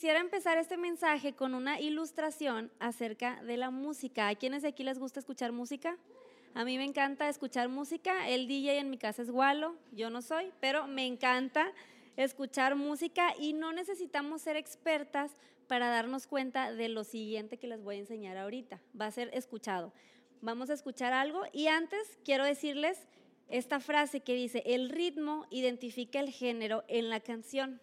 quisiera empezar este mensaje con una ilustración acerca de la música. ¿A quiénes de aquí les gusta escuchar música? A mí me encanta escuchar música. El DJ en mi casa es Walo, yo no soy, pero me encanta escuchar música y no necesitamos ser expertas para darnos cuenta de lo siguiente que les voy a enseñar ahorita. Va a ser escuchado. Vamos a escuchar algo y antes quiero decirles esta frase que dice, el ritmo identifica el género en la canción.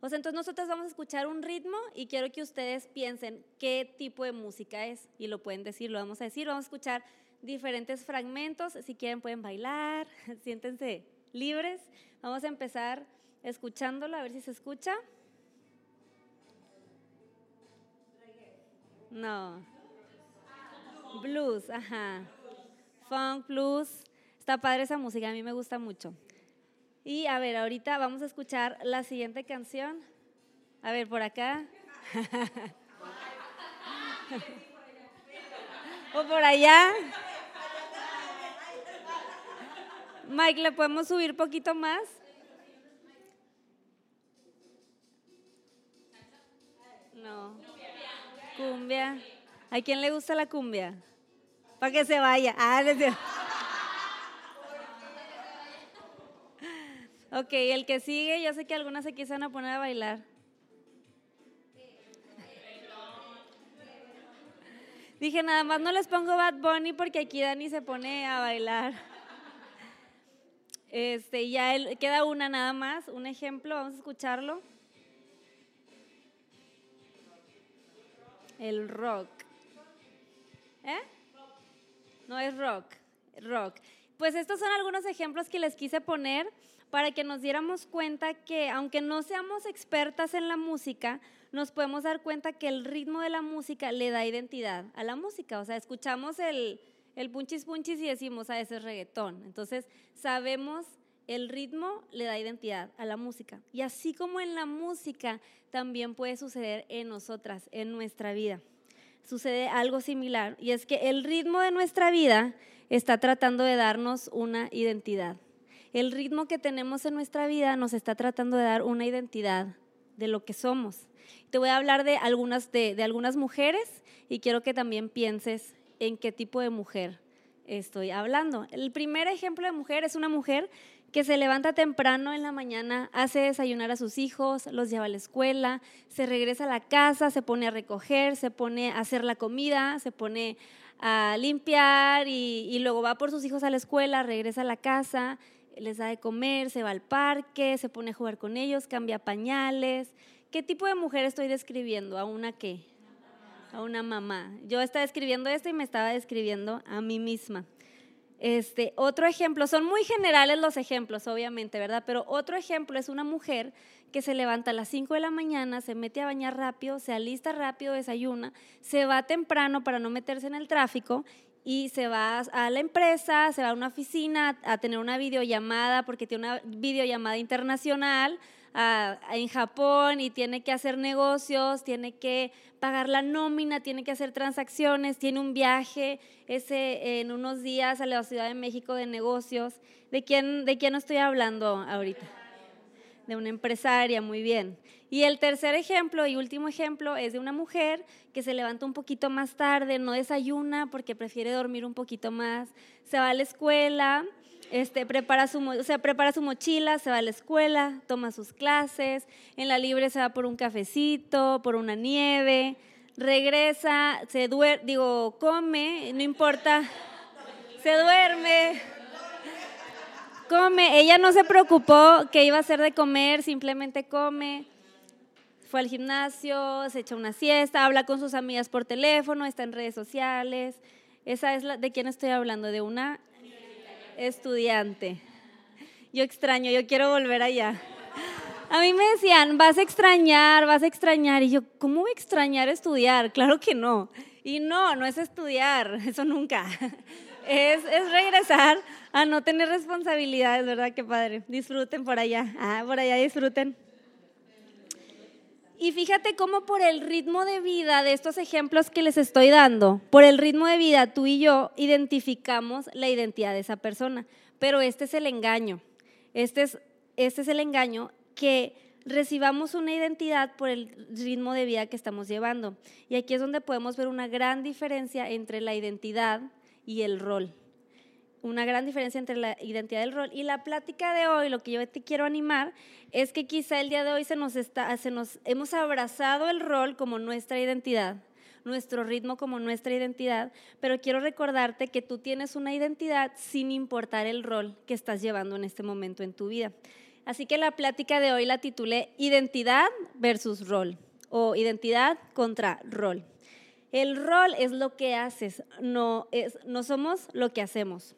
O sea, entonces nosotros vamos a escuchar un ritmo y quiero que ustedes piensen qué tipo de música es y lo pueden decir, lo vamos a decir, vamos a escuchar diferentes fragmentos, si quieren pueden bailar, siéntense libres. Vamos a empezar escuchándolo, a ver si se escucha. No. Blues, ajá. Funk, blues. Está padre esa música, a mí me gusta mucho. Y a ver, ahorita vamos a escuchar la siguiente canción. A ver, por acá. o por allá. Mike, ¿le podemos subir poquito más? No. Cumbia. ¿A quién le gusta la cumbia? Para que se vaya. Ah, Ok, el que sigue, yo sé que algunas se quisieron poner a bailar. Dije, nada más no les pongo Bad Bunny porque aquí Dani se pone a bailar. Este, ya queda una nada más, un ejemplo, vamos a escucharlo. El rock. ¿Eh? No es rock, rock. Pues estos son algunos ejemplos que les quise poner para que nos diéramos cuenta que aunque no seamos expertas en la música, nos podemos dar cuenta que el ritmo de la música le da identidad a la música. O sea, escuchamos el, el punchis punchis y decimos, a ah, ese es reggaetón. Entonces, sabemos el ritmo le da identidad a la música. Y así como en la música, también puede suceder en nosotras, en nuestra vida. Sucede algo similar. Y es que el ritmo de nuestra vida está tratando de darnos una identidad el ritmo que tenemos en nuestra vida nos está tratando de dar una identidad de lo que somos. Te voy a hablar de algunas, de, algunas mujeres y quiero que también pienses en qué tipo de mujer estoy hablando. El primer ejemplo de mujer es una mujer que se levanta temprano en la mañana, hace desayunar a sus hijos, los lleva a la escuela, se regresa a la casa, se pone a recoger, se pone a hacer la comida, se pone a limpiar y, y luego va por sus hijos a la escuela, regresa a la casa, les da de comer, se va al parque, se pone a jugar con ellos, cambia pañales. ¿Qué tipo de mujer estoy describiendo? ¿A una qué? A una mamá. Yo estaba describiendo esto y me estaba describiendo a mí misma. Este, otro ejemplo, son muy generales los ejemplos, obviamente, ¿verdad? Pero otro ejemplo es una mujer que se levanta a las 5 de la mañana, se mete a bañar rápido, se alista rápido, desayuna, se va temprano para no meterse en el tráfico y se va a la empresa, se va a una oficina a tener una videollamada porque tiene una videollamada internacional en Japón y tiene que hacer negocios, tiene que pagar la nómina, tiene que hacer transacciones, tiene un viaje ese en unos días a la Ciudad de México de negocios. ¿De quién, de quién estoy hablando ahorita? De una empresaria, muy bien. Y el tercer ejemplo y último ejemplo es de una mujer que se levanta un poquito más tarde, no desayuna porque prefiere dormir un poquito más, se va a la escuela, este, prepara, su, o sea, prepara su mochila, se va a la escuela, toma sus clases, en la libre se va por un cafecito, por una nieve, regresa, se duerme, digo, come, no importa, se duerme come. Ella no se preocupó que iba a hacer de comer, simplemente come fue al gimnasio, se echa una siesta, habla con sus amigas por teléfono, está en redes sociales. Esa es la de quién estoy hablando, de una estudiante. Yo extraño, yo quiero volver allá. A mí me decían, vas a extrañar, vas a extrañar. Y yo, ¿cómo voy a extrañar estudiar? Claro que no. Y no, no es estudiar, eso nunca. Es, es regresar a no tener responsabilidades, ¿verdad? Qué padre. Disfruten por allá. Ah, por allá disfruten. Y fíjate cómo por el ritmo de vida de estos ejemplos que les estoy dando, por el ritmo de vida tú y yo identificamos la identidad de esa persona. Pero este es el engaño. Este es, este es el engaño que recibamos una identidad por el ritmo de vida que estamos llevando. Y aquí es donde podemos ver una gran diferencia entre la identidad y el rol. Una gran diferencia entre la identidad y el rol. Y la plática de hoy, lo que yo te quiero animar, es que quizá el día de hoy se nos está, se nos, hemos abrazado el rol como nuestra identidad nuestro ritmo como nuestra identidad, pero quiero recordarte que tú tienes una identidad sin importar el rol que estás llevando en este momento en tu vida. Así que la plática de hoy la titulé Identidad versus rol o identidad contra rol. El rol es lo que haces, no, es, no somos lo que hacemos.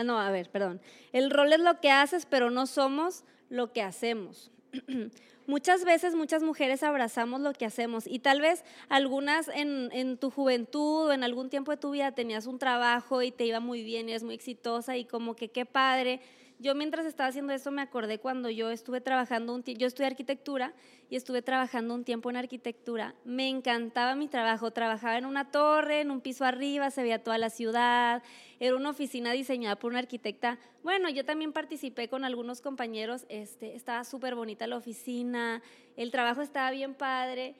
Ah, no, a ver, perdón. El rol es lo que haces, pero no somos lo que hacemos. Muchas veces muchas mujeres abrazamos lo que hacemos y tal vez algunas en, tu juventud o en algún tiempo de tu vida tenías un trabajo y te iba muy bien eres muy exitosa y como que qué padre, yo mientras estaba haciendo eso me acordé cuando yo estuve trabajando, un yo estudié arquitectura y estuve trabajando un tiempo en arquitectura. Me encantaba mi trabajo, trabajaba en una torre, en un piso arriba, se veía toda la ciudad, era una oficina diseñada por una arquitecta. Bueno, yo también participé con algunos compañeros, este, estaba súper bonita la oficina, el trabajo estaba bien padre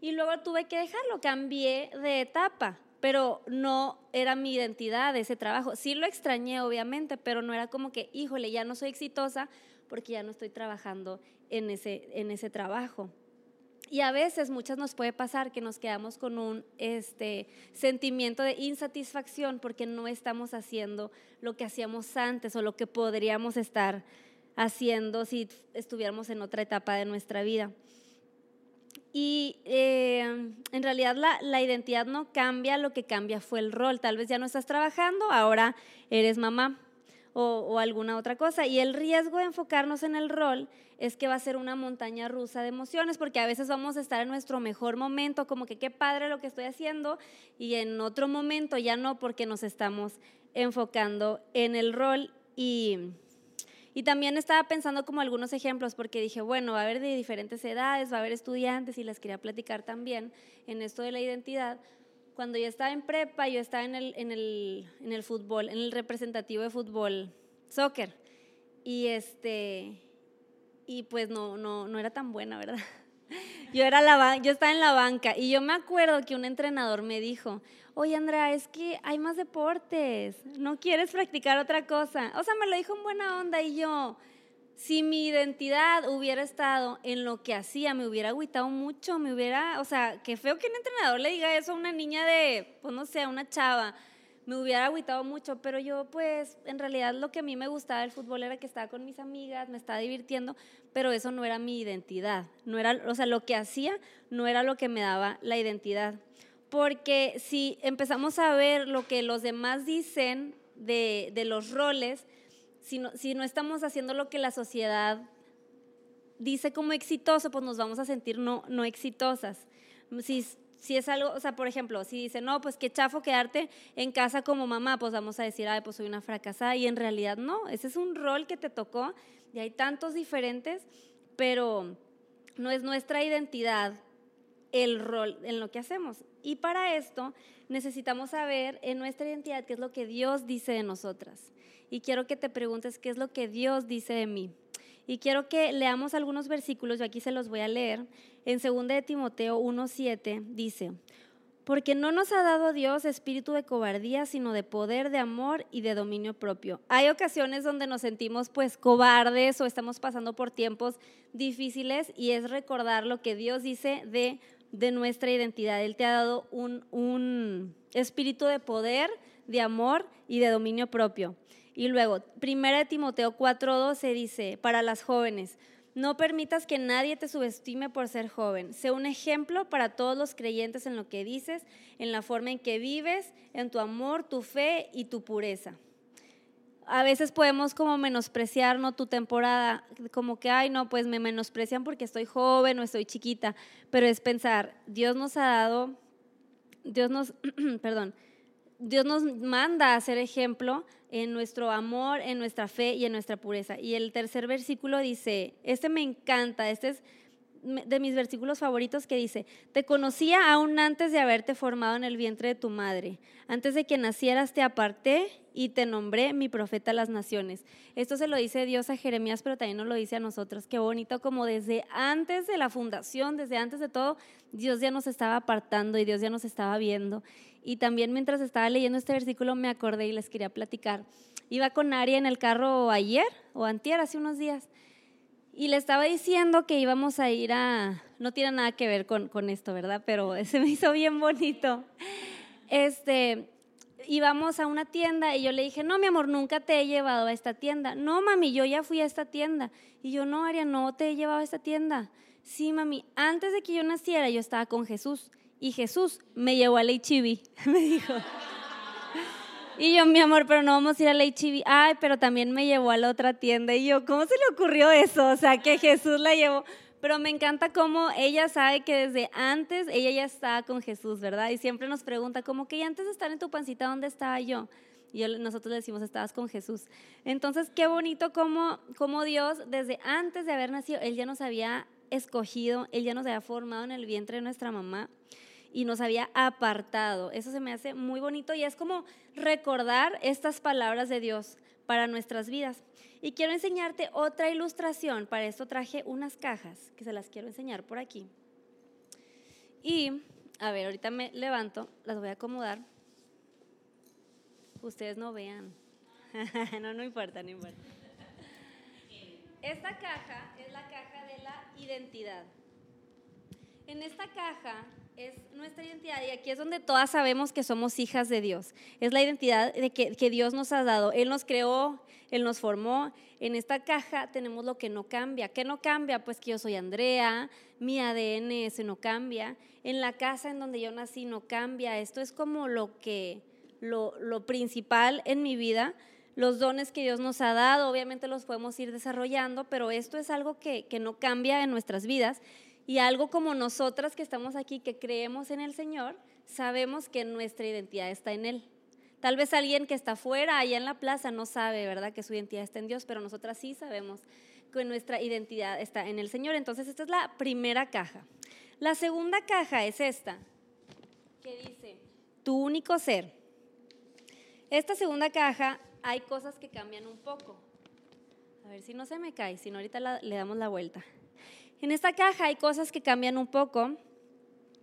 y luego tuve que dejarlo, cambié de etapa pero no era mi identidad ese trabajo. Sí lo extrañé, obviamente, pero no era como que, híjole, ya no soy exitosa porque ya no estoy trabajando en ese, en ese trabajo. Y a veces, muchas nos puede pasar que nos quedamos con un este, sentimiento de insatisfacción porque no estamos haciendo lo que hacíamos antes o lo que podríamos estar haciendo si estuviéramos en otra etapa de nuestra vida. Y eh, en realidad la, la, identidad no cambia, lo que cambia fue el rol. Tal vez ya no estás trabajando, ahora eres mamá o, o, alguna otra cosa. Y el riesgo de enfocarnos en el rol es que va a ser una montaña rusa de emociones, porque a veces vamos a estar en nuestro mejor momento, como que qué padre lo que estoy haciendo, y en otro momento ya no, porque nos estamos enfocando en el rol. Y y también estaba pensando como algunos ejemplos, porque dije, bueno, va a haber de diferentes edades, va a haber estudiantes y les quería platicar también en esto de la identidad. Cuando yo estaba en prepa, yo estaba en el, en el, en el fútbol, en el representativo de fútbol, soccer. Y, este, y pues no, no, no era tan buena, ¿verdad? Yo, estaba en la banca y yo me acuerdo que un entrenador me dijo, oye Andrea, es que hay más deportes, no quieres practicar otra cosa. O sea, me lo dijo en buena onda y yo, si mi identidad hubiera estado en lo que hacía, me hubiera agüitado mucho, me hubiera, o sea, qué feo que un entrenador le diga eso a una niña de, pues no sé, a una chava me hubiera agüitado mucho, pero yo pues en realidad lo que a mí me gustaba del fútbol era que estaba con mis amigas, me estaba divirtiendo, pero eso no era mi identidad, no era, o sea, lo que hacía no era lo que me daba la identidad. Porque si empezamos a ver lo que los demás dicen de, de los roles, si no, si no estamos haciendo lo que la sociedad dice como exitoso, pues nos vamos a sentir no, no exitosas. Si, si es algo, o sea, por ejemplo, si dice, no, pues qué chafo quedarte en casa como mamá, pues vamos a decir, ay, pues soy una fracasada. Y en realidad no, ese es un rol que te tocó y hay tantos diferentes, pero no es nuestra identidad el rol en lo que hacemos. Y para esto necesitamos saber en nuestra identidad qué es lo que Dios dice de nosotras. Y quiero que te preguntes qué es lo que Dios dice de mí. Y quiero que leamos algunos versículos, yo aquí se los voy a leer. En 2 de Timoteo 1:7 dice: porque no nos ha dado Dios espíritu de cobardía, sino de poder, de amor y de dominio propio. Hay ocasiones donde nos sentimos pues cobardes o estamos pasando por tiempos difíciles y es recordar lo que Dios dice de, de nuestra identidad. Él te ha dado un, un espíritu de poder, de amor y de dominio propio. Y luego, 1 Timoteo 4:12 dice, para las jóvenes, no permitas que nadie te subestime por ser joven. Sé un ejemplo para todos los creyentes en lo que dices, en la forma en que vives, en tu amor, tu fe y tu pureza. A veces podemos como menospreciar ¿no? tu temporada, como que, ay, no, pues me menosprecian porque estoy joven o estoy chiquita, pero es pensar, Dios nos ha dado, Dios nos, perdón, Dios nos manda a ser ejemplo en nuestro amor, en nuestra fe y en nuestra pureza. Y el tercer versículo dice, este me encanta, este es de mis versículos favoritos que dice, te conocía aún antes de haberte formado en el vientre de tu madre. Antes de que nacieras te aparté y te nombré mi profeta a las naciones. Esto se lo dice Dios a Jeremías, pero también nos lo dice a nosotros. Qué bonito como desde antes de la fundación, desde antes de todo, Dios ya nos estaba apartando y Dios ya nos estaba viendo. Y también mientras estaba leyendo este versículo me acordé y les quería platicar. Iba con Ari en el carro ayer o antier, hace unos días y le estaba diciendo que íbamos a ir a, no tiene nada que ver con, con esto, ¿verdad? Pero se me hizo bien bonito. Este, íbamos a una tienda y yo le dije, no, mi amor, nunca te he llevado a esta tienda. No, mami, yo ya fui a esta tienda. Y yo, no, Aria, no te he llevado a esta tienda. Sí, mami, antes de que yo naciera yo estaba con Jesús y Jesús me llevó al HIV, me dijo. Y yo, mi amor, pero no vamos a ir a la HIV. Ay, pero también me llevó a la otra tienda. Y yo, ¿cómo se le ocurrió eso? O sea, que Jesús la llevó. Pero me encanta cómo ella sabe que desde antes ella ya estaba con Jesús, ¿verdad? Y siempre nos pregunta, como que antes de estar en tu pancita, ¿dónde estaba yo? Y nosotros le decimos, estabas con Jesús. Entonces, qué bonito cómo, cómo Dios, desde antes de haber nacido, Él ya nos había escogido, Él ya nos había formado en el vientre de nuestra mamá y nos había apartado. Eso se me hace muy bonito y es como recordar estas palabras de Dios para nuestras vidas. Y quiero enseñarte otra ilustración. Para esto traje unas cajas que se las quiero enseñar por aquí. Y, a ver, ahorita me levanto, las voy a acomodar. Ustedes no vean. no, no importa, no importa. Esta caja es la caja de la identidad. En esta caja es nuestra identidad y aquí es donde todas sabemos que somos hijas de Dios. Es la identidad de que, que, Dios nos ha dado. Él nos creó, Él nos formó. En esta caja tenemos lo que no cambia. ¿Qué no cambia? Pues que yo soy Andrea, mi ADN ese no cambia. En la casa en donde yo nací no cambia. Esto es como lo que, lo, lo principal en mi vida. Los dones que Dios nos ha dado, obviamente los podemos ir desarrollando, pero esto es algo que, que no cambia en nuestras vidas y algo como nosotras que estamos aquí, que creemos en el Señor, sabemos que nuestra identidad está en Él. Tal vez alguien que está fuera, allá en la plaza, no sabe, ¿verdad?, que su identidad está en Dios, pero nosotras sí sabemos que nuestra identidad está en el Señor. Entonces, esta es la primera caja. La segunda caja es esta, que dice, tu único ser. Esta segunda caja hay cosas que cambian un poco. A ver si no se me cae, si no ahorita le damos la vuelta. En esta caja hay cosas que cambian un poco.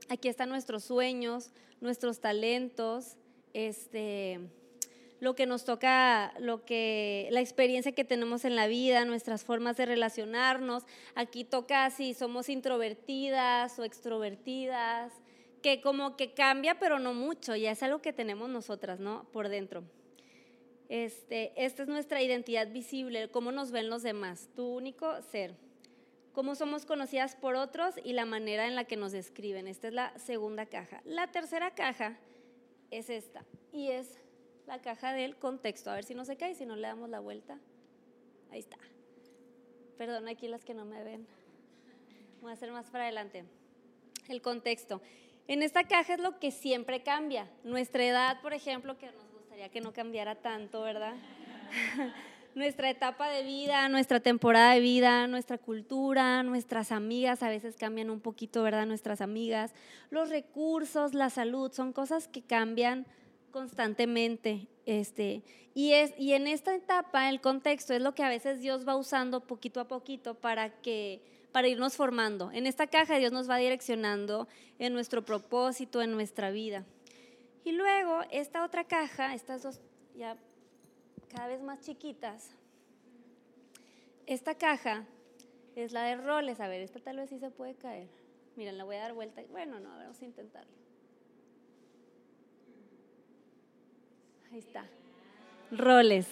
Aquí están nuestros sueños, nuestros talentos, este, lo que nos toca, lo que, la experiencia que tenemos en la vida, nuestras formas de relacionarnos. Aquí toca si somos introvertidas o extrovertidas, que como que cambia, pero no mucho, ya es algo que tenemos nosotras, ¿no? Por dentro. Este, esta es nuestra identidad visible, cómo nos ven los demás, tu único ser cómo somos conocidas por otros y la manera en la que nos describen. Esta es la segunda caja. La tercera caja es esta y es la caja del contexto. A ver si no se cae, si no le damos la vuelta. Ahí está. Perdón, aquí las que no me ven. Voy a hacer más para adelante. El contexto. En esta caja es lo que siempre cambia. Nuestra edad, por ejemplo, que nos gustaría que no cambiara tanto, ¿verdad? nuestra etapa de vida, nuestra temporada de vida, nuestra cultura, nuestras amigas a veces cambian un poquito, ¿verdad? Nuestras amigas, los recursos, la salud, son cosas que cambian constantemente. Este, y, es, y en esta etapa, el contexto es lo que a veces Dios va usando poquito a poquito para que para irnos formando. En esta caja Dios nos va direccionando en nuestro propósito, en nuestra vida. Y luego esta otra caja, estas dos ya cada vez más chiquitas. Esta caja es la de roles. A ver, esta tal vez sí se puede caer. Miren, la voy a dar vuelta. Bueno, no, vamos a intentarlo. Ahí está. Roles.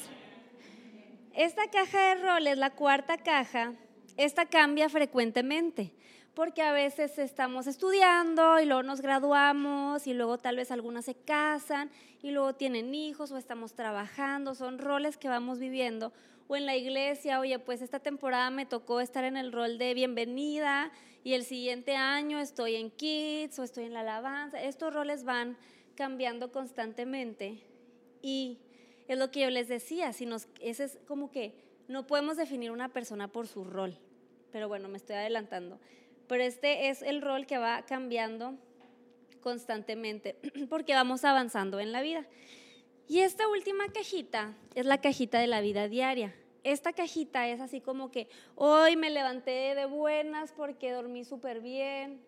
Esta caja de roles, la cuarta caja, esta cambia frecuentemente porque a veces estamos estudiando y luego nos graduamos y luego tal vez algunas se casan y luego tienen hijos o estamos trabajando, son roles que vamos viviendo. O en la iglesia, oye, pues esta temporada me tocó estar en el rol de bienvenida y el siguiente año estoy en kids o estoy en la alabanza. Estos roles van cambiando constantemente y es lo que yo les decía, si nos, ese es como que no podemos definir una persona por su rol, pero bueno, me estoy adelantando pero este es el rol que va cambiando constantemente porque vamos avanzando en la vida. Y esta última cajita es la cajita de la vida diaria. Esta cajita es así como que hoy me levanté de buenas porque dormí súper bien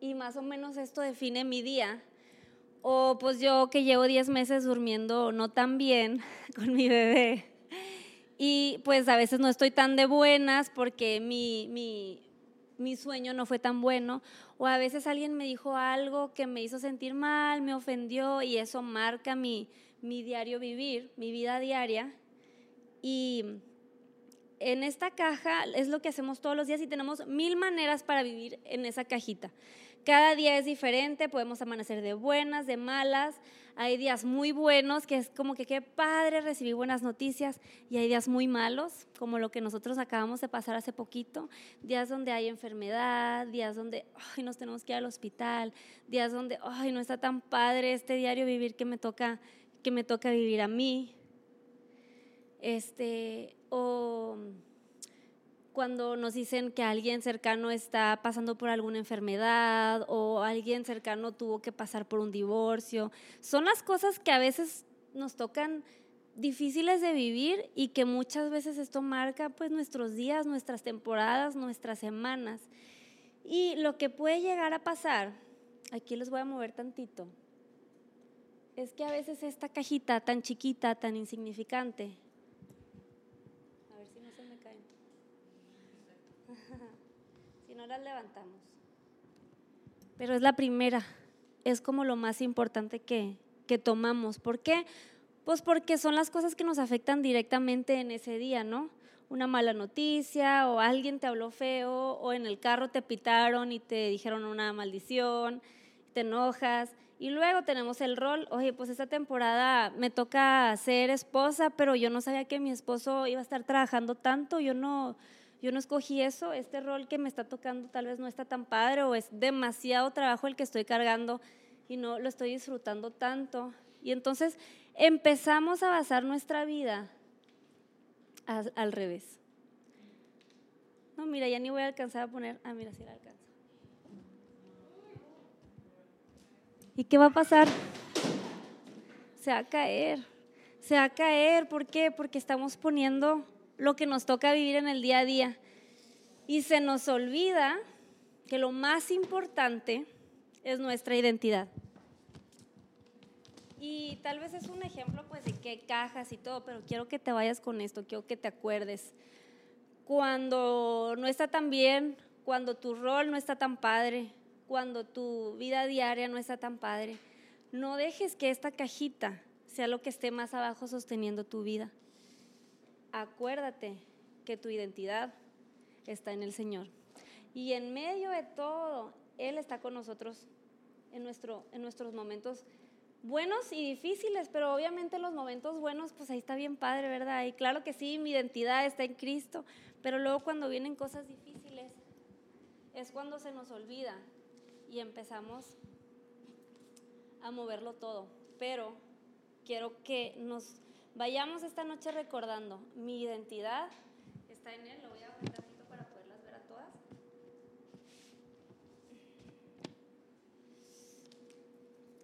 y más o menos esto define mi día. O pues yo que llevo 10 meses durmiendo no tan bien con mi bebé. Y pues a veces no estoy tan de buenas porque mi, mi, mi sueño no fue tan bueno. O a veces alguien me dijo algo que me hizo sentir mal, me ofendió y eso marca mi, mi diario vivir, mi vida diaria. Y en esta caja es lo que hacemos todos los días y tenemos mil maneras para vivir en esa cajita. Cada día es diferente, podemos amanecer de buenas, de malas. Hay días muy buenos, que es como que qué padre recibir buenas noticias, y hay días muy malos, como lo que nosotros acabamos de pasar hace poquito. Días donde hay enfermedad, días donde ay, nos tenemos que ir al hospital, días donde ay, no está tan padre este diario vivir que me toca, que me toca vivir a mí. Este, o cuando nos dicen que alguien cercano está pasando por alguna enfermedad o alguien cercano tuvo que pasar por un divorcio. Son las cosas que a veces nos tocan difíciles de vivir y que muchas veces esto marca pues nuestros días, nuestras temporadas, nuestras semanas. Y lo que puede llegar a pasar, aquí les voy a mover tantito, es que a veces esta cajita tan chiquita, tan insignificante, no las levantamos. Pero es la primera, es como lo más importante que, que tomamos. ¿Por qué? Pues porque son las cosas que nos afectan directamente en ese día, ¿no? Una mala noticia o alguien te habló feo o en el carro te pitaron y te dijeron una maldición, te enojas. Y luego tenemos el rol, oye, pues esta temporada me toca ser esposa, pero yo no sabía que mi esposo iba a estar trabajando tanto, yo no, yo no escogí eso, este rol que me está tocando tal vez no está tan padre o es demasiado trabajo el que estoy cargando y no lo estoy disfrutando tanto. Y entonces empezamos a basar nuestra vida al, revés. No, mira, ya ni voy a alcanzar a poner, ah, mira, sí la alcanzo. ¿Y qué va a pasar? Se va a caer, se va a caer, ¿por qué? Porque estamos poniendo lo que nos toca vivir en el día a día. Y se nos olvida que lo más importante es nuestra identidad. Y tal vez es un ejemplo pues de qué cajas y todo, pero quiero que te vayas con esto, quiero que te acuerdes. Cuando no está tan bien, cuando tu rol no está tan padre, cuando tu vida diaria no está tan padre, no dejes que esta cajita sea lo que esté más abajo sosteniendo tu vida acuérdate que tu identidad está en el Señor. Y en medio de todo, Él está con nosotros en, nuestro, en nuestros momentos buenos y difíciles, pero obviamente los momentos buenos, pues ahí está bien padre, ¿verdad? Y claro que sí, mi identidad está en Cristo, pero luego cuando vienen cosas difíciles, es cuando se nos olvida y empezamos a moverlo todo. Pero quiero que nos Vayamos esta noche recordando, mi identidad está en Él, lo voy a poner tantito para poderlas ver a todas.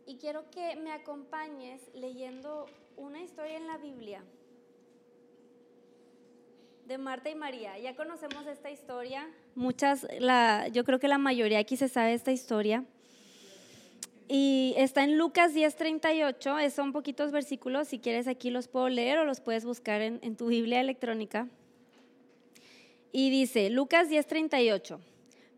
Y quiero que me acompañes leyendo una historia en la Biblia de Marta y María. Ya conocemos esta historia, muchas, la, yo creo que la mayoría aquí se sabe esta historia. Y está en Lucas 10:38, son poquitos versículos, si quieres aquí los puedo leer o los puedes buscar en, tu Biblia electrónica. Y dice, Lucas 10:38,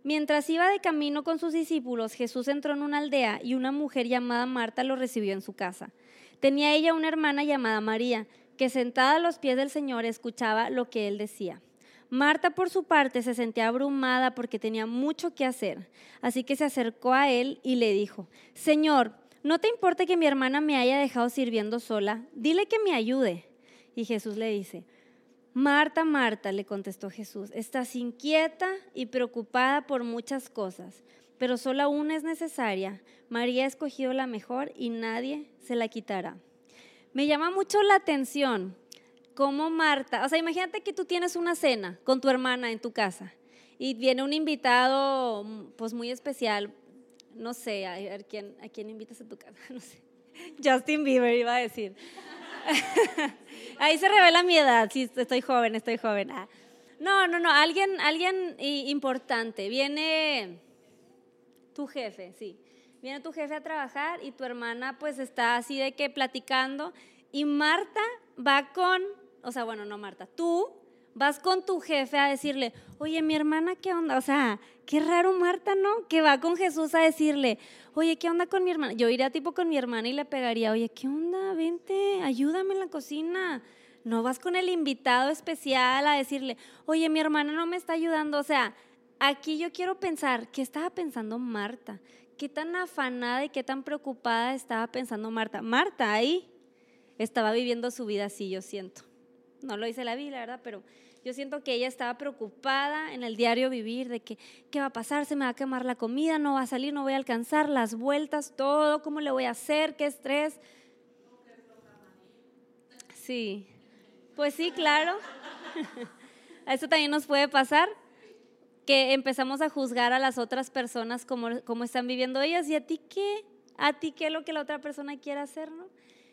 mientras iba de camino con sus discípulos, Jesús entró en una aldea y una mujer llamada Marta lo recibió en su casa. Tenía ella una hermana llamada María, que sentada a los pies del Señor escuchaba lo que él decía. Marta, por su parte, se sentía abrumada porque tenía mucho que hacer, así que se acercó a él y le dijo, Señor, ¿no te importa que mi hermana me haya dejado sirviendo sola? Dile que me ayude. Y Jesús le dice, Marta, Marta, le contestó Jesús, estás inquieta y preocupada por muchas cosas, pero solo una es necesaria. María ha escogido la mejor y nadie se la quitará. Me llama mucho la atención como Marta, o sea, imagínate que tú tienes una cena con tu hermana en tu casa y viene un invitado pues muy especial. No sé, a ver quién, a quién invitas a tu casa, no sé. Justin Bieber iba a decir. Ahí se revela mi edad, sí, estoy joven, estoy joven. Ah. No, no, no, alguien, alguien importante. Viene tu jefe, sí. Viene tu jefe a trabajar y tu hermana pues está así de que platicando y Marta va con, o sea, bueno, no Marta, tú vas con tu jefe a decirle, oye, mi hermana, ¿qué onda? O sea, qué raro Marta, ¿no? Que va con Jesús a decirle, oye, ¿qué onda con mi hermana? Yo iría tipo con mi hermana y le pegaría, oye, ¿qué onda? Vente, ayúdame en la cocina. No vas con el invitado especial a decirle, oye, mi hermana no me está ayudando. O sea, aquí yo quiero pensar, ¿qué estaba pensando Marta? ¿Qué tan afanada y qué tan preocupada estaba pensando Marta? Marta ahí estaba viviendo su vida así, yo siento. No lo dice la Biblia, ¿verdad? Pero yo siento que ella estaba preocupada en el diario vivir de que, ¿qué va a pasar? Se me va a quemar la comida, no va a salir, no voy a alcanzar las vueltas, todo, ¿cómo le voy a hacer? ¿Qué estrés? Sí, pues sí, claro. a eso también nos puede pasar, que empezamos a juzgar a las otras personas como, como están viviendo ellas y a ti qué, a ti qué es lo que la otra persona quiere hacer, ¿no?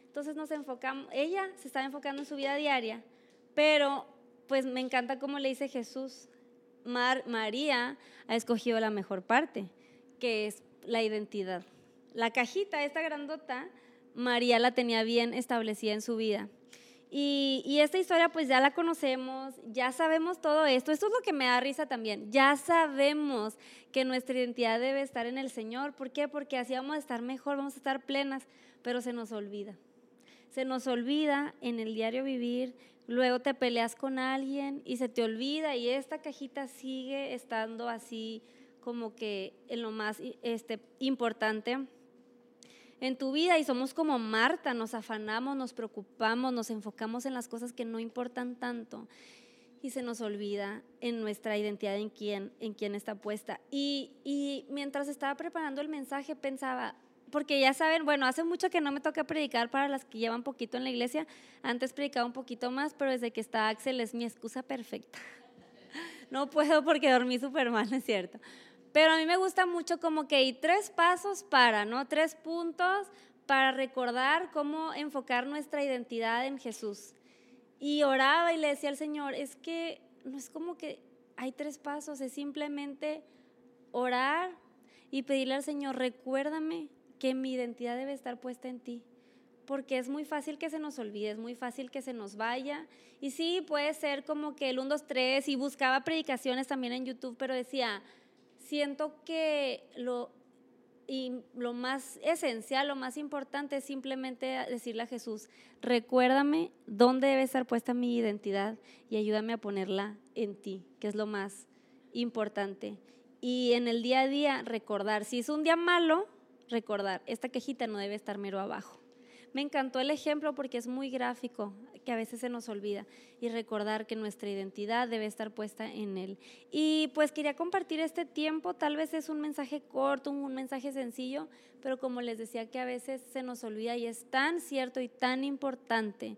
Entonces nos enfocamos, ella se estaba enfocando en su vida diaria, pero pues me encanta cómo le dice Jesús, María ha escogido la mejor parte, que es la identidad. La cajita, esta grandota, María la tenía bien establecida en su vida. Y, y, esta historia pues ya la conocemos, ya sabemos todo esto. Esto es lo que me da risa también. Ya sabemos que nuestra identidad debe estar en el Señor. ¿Por qué? Porque así vamos a estar mejor, vamos a estar plenas, pero se nos olvida. Se nos olvida en el diario vivir luego te peleas con alguien y se te olvida y esta cajita sigue estando así como que en lo más este, importante en tu vida y somos como Marta, nos afanamos, nos preocupamos, nos enfocamos en las cosas que no importan tanto y se nos olvida en nuestra identidad en quién, en quién está puesta. Y, y mientras estaba preparando el mensaje pensaba, porque ya saben, bueno, hace mucho que no me toca predicar para las que llevan poquito en la iglesia. Antes predicaba un poquito más, pero desde que está Axel es mi excusa perfecta. No puedo porque dormí súper mal, es cierto. Pero a mí me gusta mucho como que hay tres pasos para, ¿no? Tres puntos para recordar cómo enfocar nuestra identidad en Jesús. Y oraba y le decía al Señor, es que no es como que hay tres pasos, es simplemente orar y pedirle al Señor, recuérdame que mi identidad debe estar puesta en ti. Porque es muy fácil que se nos olvide, es muy fácil que se nos vaya. Y sí, puede ser como que el 1, 2, 3 y buscaba predicaciones también en YouTube, pero decía, siento que lo, y lo más esencial, lo más importante es simplemente decirle a Jesús, recuérdame dónde debe estar puesta mi identidad y ayúdame a ponerla en ti, que es lo más importante. Y en el día a día recordar, si es un día malo, recordar, esta quejita no debe estar mero abajo. Me encantó el ejemplo porque es muy gráfico, que a veces se nos olvida, y recordar que nuestra identidad debe estar puesta en Él. Y pues quería compartir este tiempo, tal vez es un mensaje corto, un mensaje sencillo, pero como les decía que a veces se nos olvida y es tan cierto y tan importante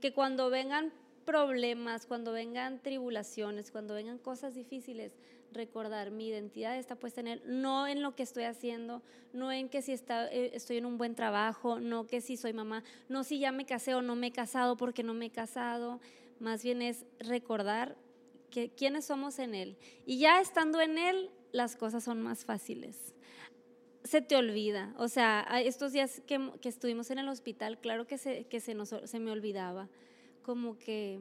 que cuando vengan problemas, cuando vengan tribulaciones, cuando vengan cosas difíciles, recordar mi identidad está puesta en Él, no en lo que estoy haciendo, no en que si está, eh, estoy en un buen trabajo, no que si soy mamá, no si ya me casé o no me he casado porque no me he casado, más bien es recordar que, quiénes somos en Él. Y ya estando en Él, las cosas son más fáciles. Se te olvida, o sea, estos días que, estuvimos en el hospital, claro que, se, que se, nos, se me olvidaba, como que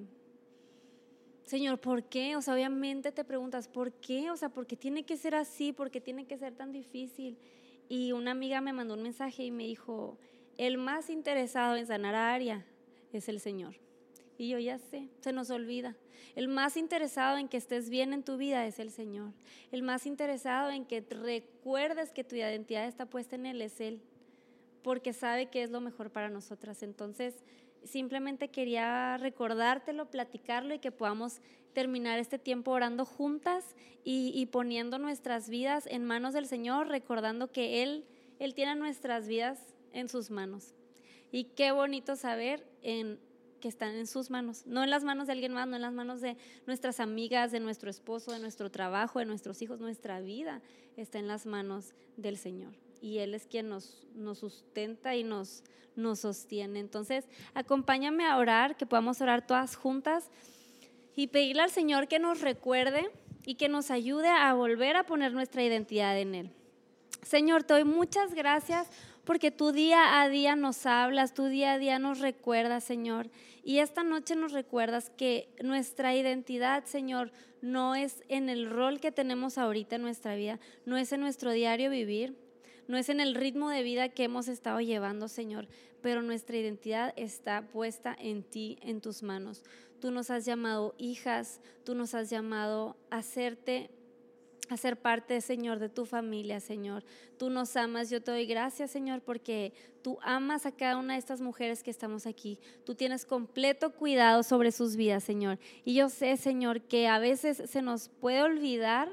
Señor, ¿por qué? O sea, obviamente te preguntas, ¿por qué? O sea, ¿por qué tiene que ser así? ¿Por qué tiene que ser tan difícil? Y una amiga me mandó un mensaje y me dijo, el más interesado en sanar a Aria es el Señor. Y yo ya sé, se nos olvida. El más interesado en que estés bien en tu vida es el Señor. El más interesado en que recuerdes que tu identidad está puesta en Él es Él, porque sabe que es lo mejor para nosotras. Entonces, simplemente quería recordártelo, platicarlo y que podamos terminar este tiempo orando juntas y, poniendo nuestras vidas en manos del Señor, recordando que Él, Él tiene nuestras vidas en sus manos. Y qué bonito saber que están en sus manos, no en las manos de alguien más, no en las manos de nuestras amigas, de nuestro esposo, de nuestro trabajo, de nuestros hijos, nuestra vida está en las manos del Señor. Y Él es quien nos, nos sustenta y nos, nos sostiene. Entonces, acompáñame a orar, que podamos orar todas juntas y pedirle al Señor que nos recuerde y que nos ayude a volver a poner nuestra identidad en Él. Señor, te doy muchas gracias porque tú día a día nos hablas, tú día a día nos recuerdas, Señor. Y esta noche nos recuerdas que nuestra identidad, Señor, no es en el rol que tenemos ahorita en nuestra vida, no es en nuestro diario vivir, no es en el ritmo de vida que hemos estado llevando, Señor, pero nuestra identidad está puesta en ti, en tus manos. Tú nos has llamado hijas, tú nos has llamado a hacerte ser parte, Señor, de tu familia, Señor. Tú nos amas. Yo te doy gracias, Señor, porque tú amas a cada una de estas mujeres que estamos aquí. Tú tienes completo cuidado sobre sus vidas, Señor. Y yo sé, Señor, que a veces se nos puede olvidar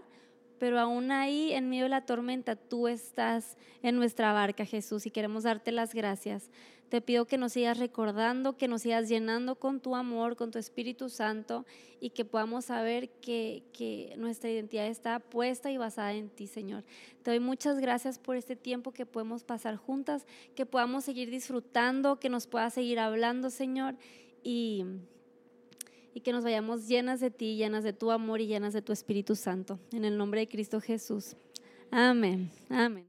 pero aún ahí, en medio de la tormenta, tú estás en nuestra barca, Jesús, y queremos darte las gracias. Te pido que nos sigas recordando, que nos sigas llenando con tu amor, con tu Espíritu Santo, y que podamos saber que, que nuestra identidad está puesta y basada en ti, Señor. Te doy muchas gracias por este tiempo que podemos pasar juntas, que podamos seguir disfrutando, que nos puedas seguir hablando, Señor, y y que nos vayamos llenas de ti, llenas de tu amor y llenas de tu Espíritu Santo. En el nombre de Cristo Jesús. Amén. Amén.